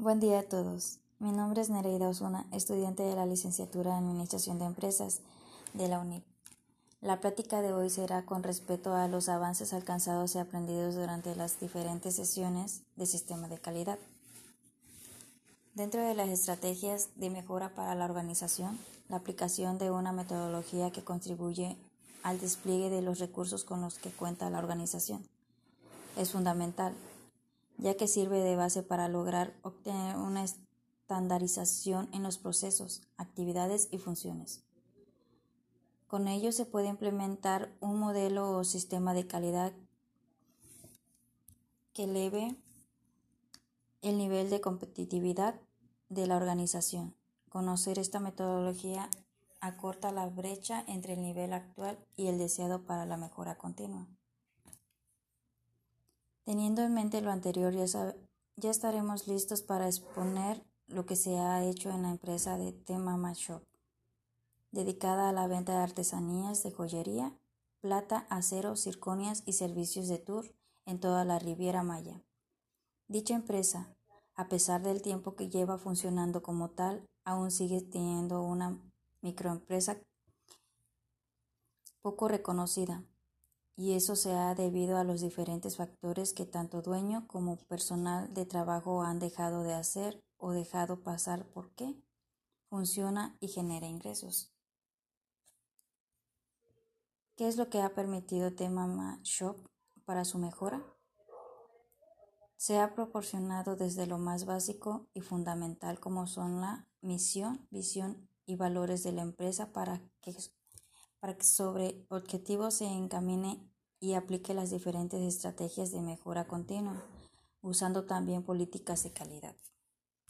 Buen día a todos. Mi nombre es Nereida Osuna, estudiante de la licenciatura en Administración de Empresas de la UNIP. La plática de hoy será con respecto a los avances alcanzados y aprendidos durante las diferentes sesiones de sistema de calidad. Dentro de las estrategias de mejora para la organización, la aplicación de una metodología que contribuye al despliegue de los recursos con los que cuenta la organización es fundamental ya que sirve de base para lograr obtener una estandarización en los procesos, actividades y funciones. Con ello se puede implementar un modelo o sistema de calidad que eleve el nivel de competitividad de la organización. Conocer esta metodología acorta la brecha entre el nivel actual y el deseado para la mejora continua. Teniendo en mente lo anterior, ya, ya estaremos listos para exponer lo que se ha hecho en la empresa de Tema Shop, dedicada a la venta de artesanías de joyería, plata, acero, circonias y servicios de tour en toda la Riviera Maya. Dicha empresa, a pesar del tiempo que lleva funcionando como tal, aún sigue teniendo una microempresa poco reconocida, y eso se ha debido a los diferentes factores que tanto dueño como personal de trabajo han dejado de hacer o dejado pasar por qué funciona y genera ingresos. ¿Qué es lo que ha permitido Temama Shop para su mejora? Se ha proporcionado desde lo más básico y fundamental como son la misión, visión y valores de la empresa para que para que sobre objetivos se encamine y aplique las diferentes estrategias de mejora continua, usando también políticas de calidad.